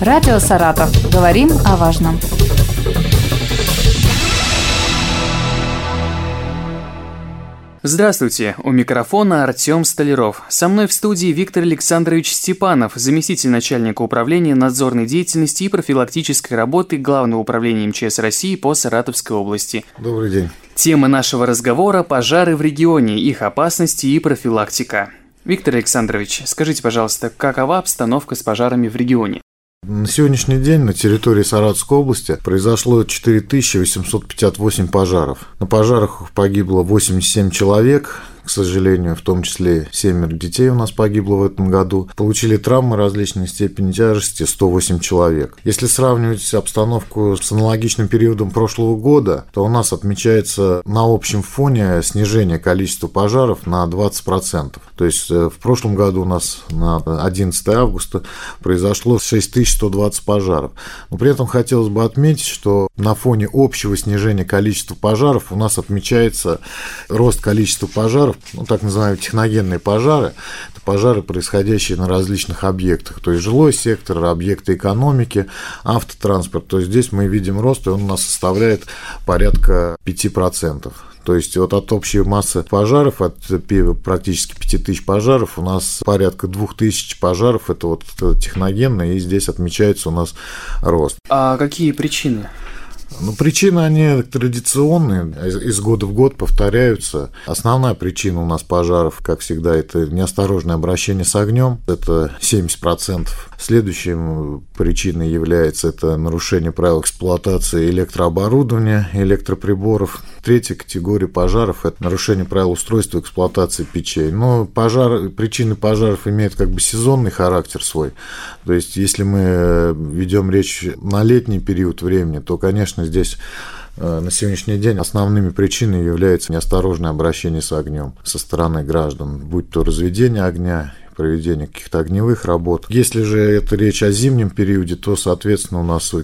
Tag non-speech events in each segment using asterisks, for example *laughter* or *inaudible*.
Радио «Саратов». Говорим о важном. Здравствуйте, у микрофона Артем Столяров. Со мной в студии Виктор Александрович Степанов, заместитель начальника управления надзорной деятельности и профилактической работы Главного управления МЧС России по Саратовской области. Добрый день. Тема нашего разговора – пожары в регионе, их опасности и профилактика. Виктор Александрович, скажите, пожалуйста, какова обстановка с пожарами в регионе? На сегодняшний день на территории Саратовской области произошло 4858 пожаров. На пожарах погибло 87 человек, к сожалению, в том числе семеро детей у нас погибло в этом году. Получили травмы различной степени тяжести 108 человек. Если сравнивать обстановку с аналогичным периодом прошлого года, то у нас отмечается на общем фоне снижение количества пожаров на 20%. То есть э, в прошлом году у нас на 11 августа произошло 6120 пожаров. Но при этом хотелось бы отметить, что на фоне общего снижения количества пожаров у нас отмечается рост количества пожаров ну, так называемые техногенные пожары. Это пожары, происходящие на различных объектах, то есть жилой сектор, объекты экономики, автотранспорт. То есть здесь мы видим рост, и он у нас составляет порядка 5%. То есть вот от общей массы пожаров, от практически 5000 пожаров, у нас порядка 2000 пожаров, это вот техногенные, и здесь отмечается у нас рост. А какие причины? Ну, причины, они традиционные, из года в год повторяются. Основная причина у нас пожаров, как всегда, это неосторожное обращение с огнем, это 70%. Следующей причиной является это нарушение правил эксплуатации электрооборудования, электроприборов. Третья категория пожаров – это нарушение правил устройства эксплуатации печей. Но пожар, причины пожаров имеют как бы сезонный характер свой. То есть, если мы ведем речь на летний период времени, то, конечно, здесь э, на сегодняшний день основными причинами является неосторожное обращение с огнем со стороны граждан, будь то разведение огня проведения каких-то огневых работ. Если же это речь о зимнем периоде, то, соответственно, у нас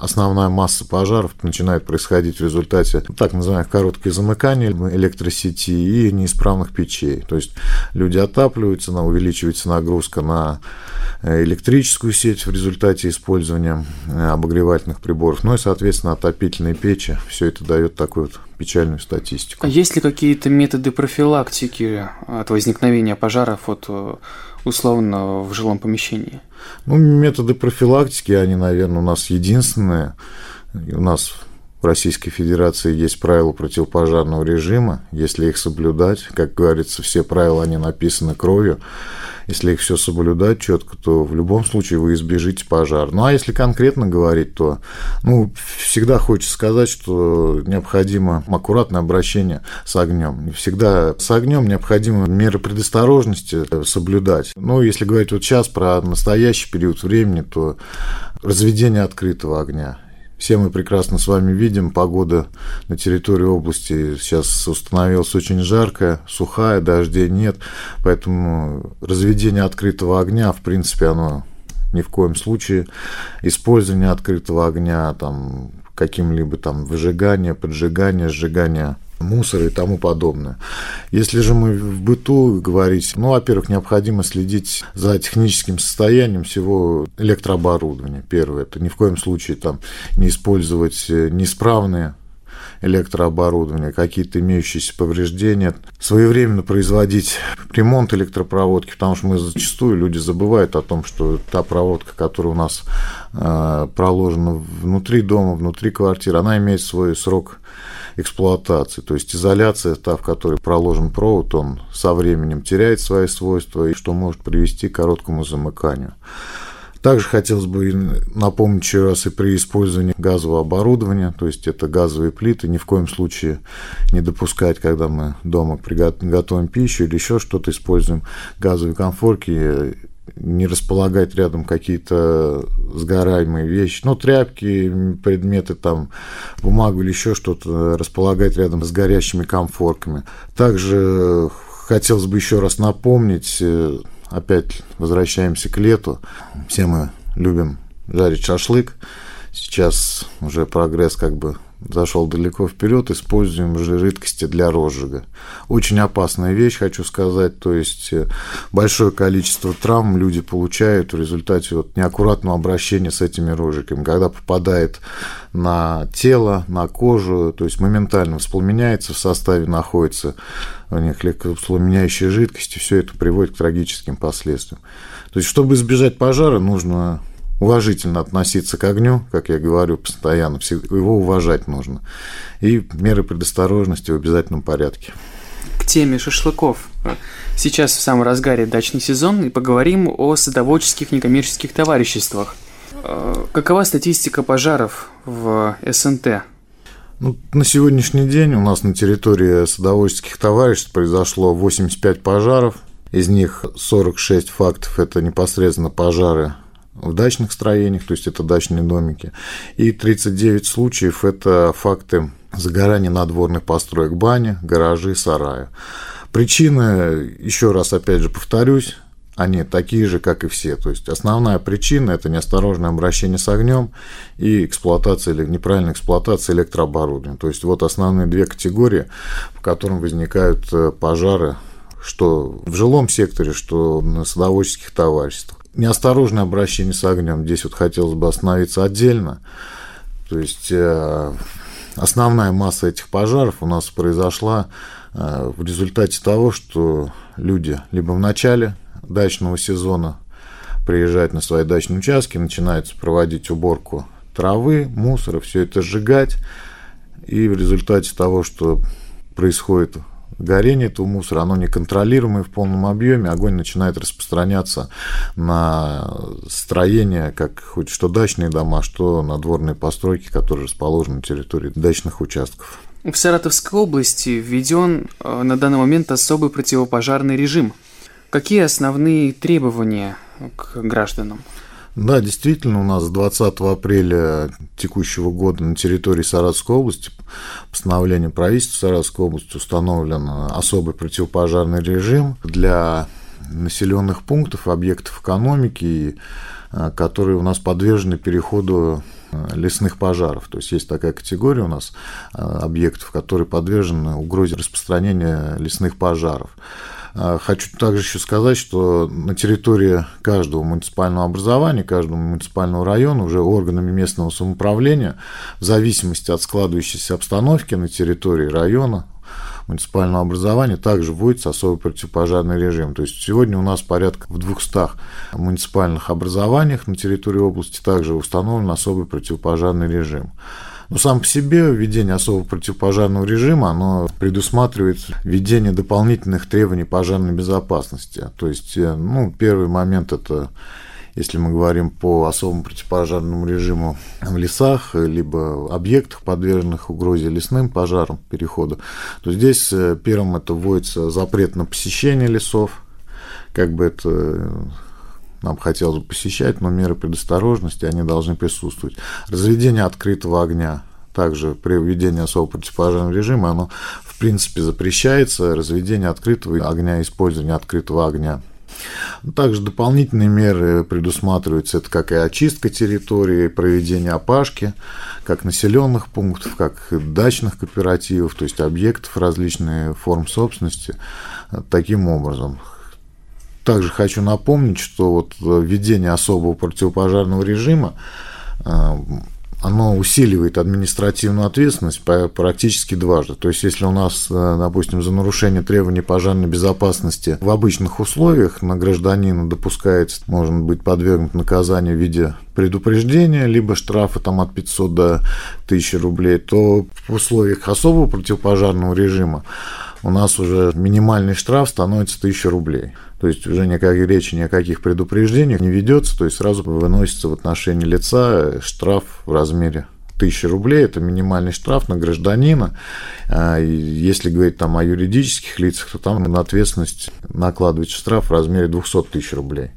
основная масса пожаров начинает происходить в результате так называемых коротких замыканий электросети и неисправных печей. То есть люди отапливаются, увеличивается нагрузка на э, электрическую сеть в результате использования э, обогревательных приборов, ну и, соответственно, отопительные печи. Все это дает такой вот печальную статистику. А есть ли какие-то методы профилактики от возникновения пожаров вот, э, условно в жилом помещении? Ну, методы профилактики, они, наверное, у нас единственные. У нас в Российской Федерации есть правила противопожарного режима. Если их соблюдать, как говорится, все правила, они написаны кровью. Если их все соблюдать четко, то в любом случае вы избежите пожар. Ну а если конкретно говорить, то ну, всегда хочется сказать, что необходимо аккуратное обращение с огнем. Всегда с огнем необходимо меры предосторожности соблюдать. Ну, если говорить вот сейчас про настоящий период времени, то разведение открытого огня все мы прекрасно с вами видим, погода на территории области сейчас установилась очень жаркая, сухая, дождей нет, поэтому разведение открытого огня, в принципе, оно ни в коем случае. Использование открытого огня, там, каким-либо там выжигание, поджигание, сжигание мусора и тому подобное. Если же мы в быту говорить, ну, во-первых, необходимо следить за техническим состоянием всего электрооборудования. Первое, это ни в коем случае там не использовать э, неисправные электрооборудования, какие-то имеющиеся повреждения, своевременно производить ремонт электропроводки, потому что мы зачастую люди забывают о том, что та проводка, которая у нас э, проложена внутри дома, внутри квартиры, она имеет свой срок эксплуатации. То есть изоляция, та, в которой проложен провод, он со временем теряет свои свойства, и что может привести к короткому замыканию. Также хотелось бы напомнить еще раз и при использовании газового оборудования, то есть это газовые плиты, ни в коем случае не допускать, когда мы дома готовим пищу или еще что-то, используем газовые конфорки, не располагать рядом какие-то сгораемые вещи, ну, тряпки, предметы, там, бумагу или еще что-то, располагать рядом с горящими комфорками. Также хотелось бы еще раз напомнить, э, опять возвращаемся к лету, все мы любим жарить шашлык, сейчас уже прогресс как бы зашел далеко вперед, используем жидкости для розжига. Очень опасная вещь, хочу сказать, то есть э, большое количество травм люди получают в результате вот неаккуратного обращения с этими розжигами, когда попадает на тело, на кожу, то есть моментально воспламеняется, в составе находится у них легковоспламеняющие жидкости, все это приводит к трагическим последствиям. То есть, чтобы избежать пожара, нужно уважительно относиться к огню, как я говорю постоянно, его уважать нужно. И меры предосторожности в обязательном порядке. К теме шашлыков. Сейчас в самом разгаре дачный сезон, и поговорим о садоводческих некоммерческих товариществах. Э, какова статистика пожаров в СНТ? Ну, на сегодняшний день у нас на территории садоводческих товариществ произошло 85 пожаров. Из них 46 фактов – это непосредственно пожары в дачных строениях, то есть это дачные домики, и 39 случаев – это факты загорания надворных построек бани, гаражи, сарая. Причины, еще раз опять же повторюсь, они такие же, как и все. То есть основная причина – это неосторожное обращение с огнем и эксплуатация или неправильная эксплуатация электрооборудования. То есть вот основные две категории, по которым возникают э, пожары, что в жилом секторе, что на садоводческих товариществах неосторожное обращение с огнем. Здесь вот хотелось бы остановиться отдельно. То есть э, основная масса этих пожаров у нас произошла э, в результате того, что люди либо в начале дачного сезона приезжают на свои дачные участки, начинают проводить уборку травы, мусора, все это сжигать. И в результате того, что происходит горение этого мусора, оно неконтролируемое в полном объеме, огонь начинает распространяться на строения, как хоть что дачные дома, что надворные постройки, которые расположены на территории дачных участков. В Саратовской области введен э, на данный момент особый противопожарный режим. Какие основные требования к гражданам? Да, действительно, у нас с 20 апреля текущего года на территории Саратовской области постановлением правительства Саратовской области установлен особый противопожарный режим для населенных пунктов, объектов экономики, э, которые у нас подвержены переходу э, лесных пожаров. То есть есть такая категория у нас э, объектов, которые подвержены угрозе распространения лесных пожаров. А, хочу также еще сказать, что на территории каждого муниципального образования, каждого муниципального района уже органами местного самоуправления, в зависимости от складывающейся обстановки на территории района, муниципального образования также вводится особый противопожарный режим. То есть сегодня у нас порядка в 200 муниципальных образованиях на территории области также установлен особый противопожарный режим. Но сам по себе введение особого противопожарного режима, оно предусматривает введение дополнительных требований пожарной безопасности. То есть, э, ну, первый момент это если мы говорим по особому противопожарному режиму в лесах, либо объектах, подверженных угрозе лесным пожарам, перехода, то здесь э, первым это вводится запрет на посещение лесов, как бы это э, нам хотелось бы посещать, но меры предосторожности, они должны присутствовать. Разведение открытого огня, также при введении особого противопожарного режима, оно в принципе запрещается, разведение открытого огня, использование открытого огня. Также дополнительные меры предусматриваются, это как и очистка территории, проведение опашки, как населенных пунктов, как дачных кооперативов, то есть объектов различных форм собственности. Таким образом, также хочу напомнить, что вот введение особого противопожарного режима э, оно усиливает административную ответственность практически дважды. То есть, если у нас, э, допустим, за нарушение требований пожарной безопасности в обычных условиях на гражданина допускается, может быть подвергнут наказанию в виде предупреждения, либо штрафа там от 500 до 1000 рублей, то в условиях особого противопожарного режима у нас уже минимальный штраф становится 1000 рублей. То есть уже никакой речи ни о каких предупреждениях не ведется, то есть сразу выносится в отношении лица штраф в размере тысячи рублей, это минимальный штраф на гражданина. А, если говорить там о юридических лицах, то там на ответственность накладывается штраф в размере 200 тысяч рублей.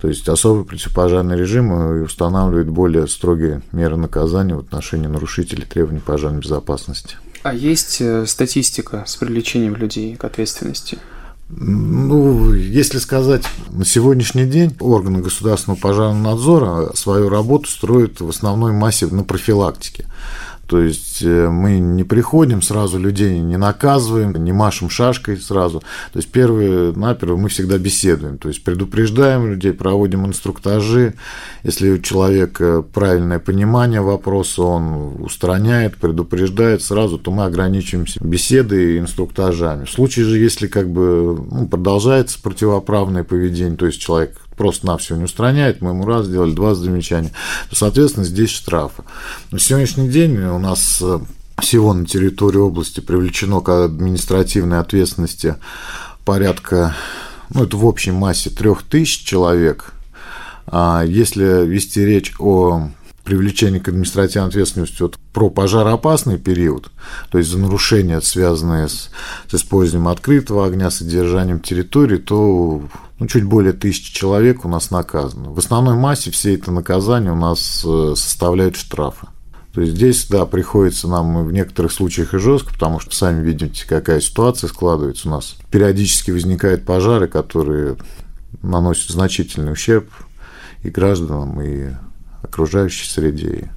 То есть особый противопожарный режим устанавливает более строгие меры наказания в отношении нарушителей требований пожарной безопасности. А есть э, статистика с привлечением людей к ответственности? Ну, если сказать, на сегодняшний день органы государственного пожарного надзора свою работу строят в основной массе на профилактике. То есть э, мы не приходим сразу людей, не наказываем, не машем шашкой сразу. То есть первые наперво мы всегда беседуем, то есть предупреждаем людей, проводим инструктажи. Если у человека правильное понимание вопроса, он устраняет, предупреждает сразу, то мы ограничиваемся беседой и инструктажами. В случае же, если как бы ну, продолжается противоправное поведение, то есть человек просто-навсего не устраняет, мы ему раз сделали, два замечания, соответственно, здесь штрафы. На сегодняшний день у нас э, всего на территории области привлечено к административной ответственности порядка, ну, это в общей массе трех тысяч человек. А если вести речь о привлечение к административной ответственности вот, про пожароопасный период, то есть за нарушения, связанные с, с использованием открытого огня, содержанием территории, то ну, чуть более тысячи человек у нас наказано. В основной массе все это наказания у нас э, составляют штрафы. То есть здесь, да, приходится нам в некоторых случаях и жестко, потому что сами видите, какая ситуация складывается у нас. Периодически возникают пожары, которые наносят значительный ущерб и гражданам, и окружающей среде.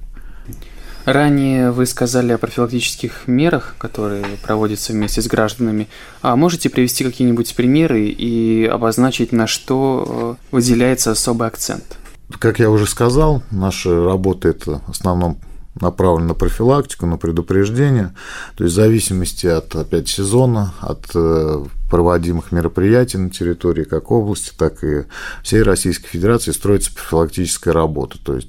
Ранее вы сказали о профилактических мерах, которые проводятся вместе с гражданами. А можете привести какие-нибудь примеры и обозначить, на что э, выделяется особый акцент? Как я уже сказал, наша работа – это в основном направлена на профилактику, на предупреждение. То есть в зависимости от, опять, сезона, от э, проводимых мероприятий на территории как области, так и всей Российской Федерации строится профилактическая работа. То есть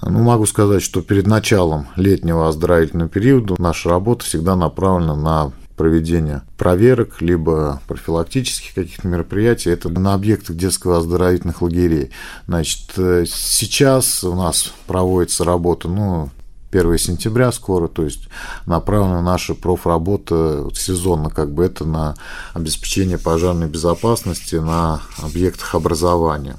ну, могу сказать, что перед началом летнего оздоровительного периода наша работа всегда направлена на проведение проверок, либо профилактических каких-то мероприятий. Это на объектах детского оздоровительных лагерей. Значит, э, сейчас у нас проводится работа, ну, 1 сентября скоро, то есть направлена наша профработа сезонно, как бы это на обеспечение пожарной безопасности на объектах образования.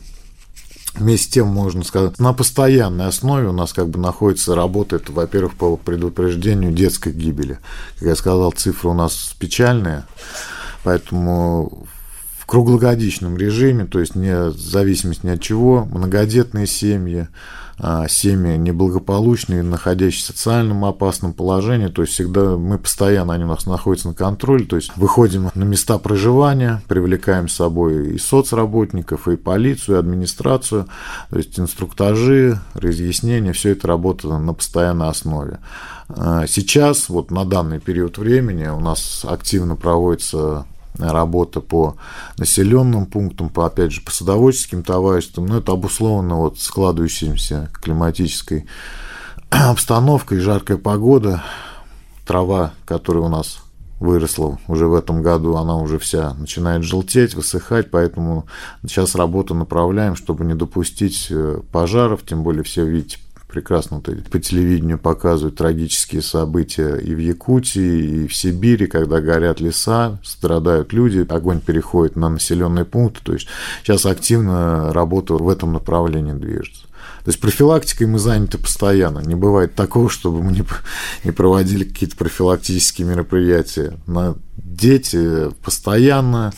Вместе с тем, можно сказать, на постоянной основе у нас как бы находится работа, это, во-первых, по предупреждению детской гибели. Как я сказал, цифры у нас печальные, поэтому в круглогодичном режиме, то есть не в зависимости ни от чего, многодетные семьи, семьи неблагополучные, находящиеся в социальном опасном положении, то есть всегда мы постоянно, они у нас находятся на контроле, то есть выходим на места проживания, привлекаем с собой и соцработников, и полицию, и администрацию, то есть инструктажи, разъяснения, все это работает на постоянной основе. А, сейчас, вот на данный период времени, у нас активно проводится работа по населенным пунктам, по, опять же, по садоводческим товариществам, но это обусловлено вот складывающимся климатической *clears throat* обстановкой, жаркая погода, трава, которая у нас выросла уже в этом году, она уже вся начинает желтеть, высыхать, поэтому сейчас работу направляем, чтобы не допустить э, пожаров, тем более все, видите, прекрасно вот по телевидению показывают трагические события и в Якутии, и в Сибири, когда горят леса, страдают люди, огонь переходит на населенные пункты. То есть сейчас активно работа в этом направлении движется. То есть профилактикой мы заняты постоянно. Не бывает такого, чтобы мы не, проводили какие-то профилактические мероприятия. На дети постоянно.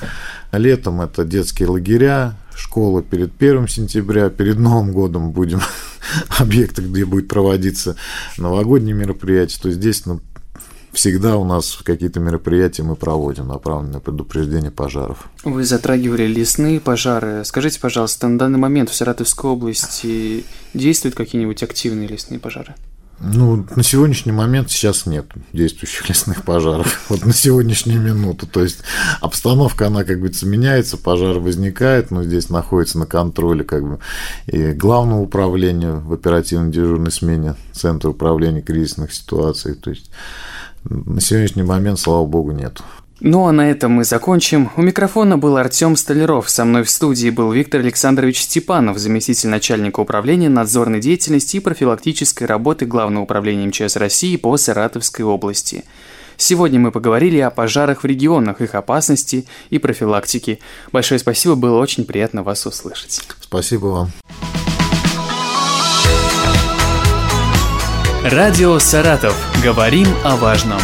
Летом это детские лагеря, школа перед 1 сентября, перед Новым годом будем *laughs* объекты, где будет проводиться новогодние мероприятия, то здесь ну, всегда у нас какие-то мероприятия мы проводим, направленные на предупреждение пожаров. Вы затрагивали лесные пожары. Скажите, пожалуйста, на данный момент в Саратовской области действуют какие-нибудь активные лесные пожары? Ну, на сегодняшний момент сейчас нет действующих *laughs* лесных пожаров. Вот на сегодняшнюю минуту. То есть обстановка, она, как говорится, меняется, пожар возникает, но здесь находится на контроле как бы и главного управления в оперативной дежурной смене Центра управления кризисных ситуаций. То есть на сегодняшний момент, слава богу, нет. Ну а на этом мы закончим. У микрофона был Артем Столяров. Со мной в студии был Виктор Александрович Степанов, заместитель начальника управления надзорной деятельности и профилактической работы Главного управления МЧС России по Саратовской области. Сегодня мы поговорили о пожарах в регионах, их опасности и профилактике. Большое спасибо, было очень приятно вас услышать. Спасибо вам. Радио «Саратов». Говорим о важном.